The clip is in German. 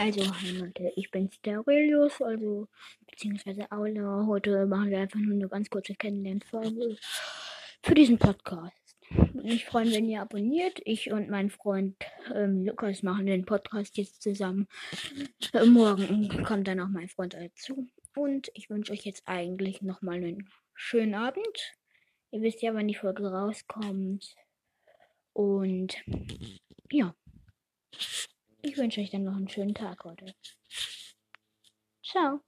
Also, hi Leute, ich bin's der Aurelius, also, beziehungsweise Aula. Heute machen wir einfach nur eine ganz kurze Kennenlernfolge für diesen Podcast. Mich freuen, wenn ihr abonniert. Ich und mein Freund ähm, Lukas machen den Podcast jetzt zusammen. Äh, morgen kommt dann auch mein Freund dazu. Und ich wünsche euch jetzt eigentlich nochmal einen schönen Abend. Ihr wisst ja, wann die Folge rauskommt. Und ja. Ich wünsche euch dann noch einen schönen Tag heute. Ciao.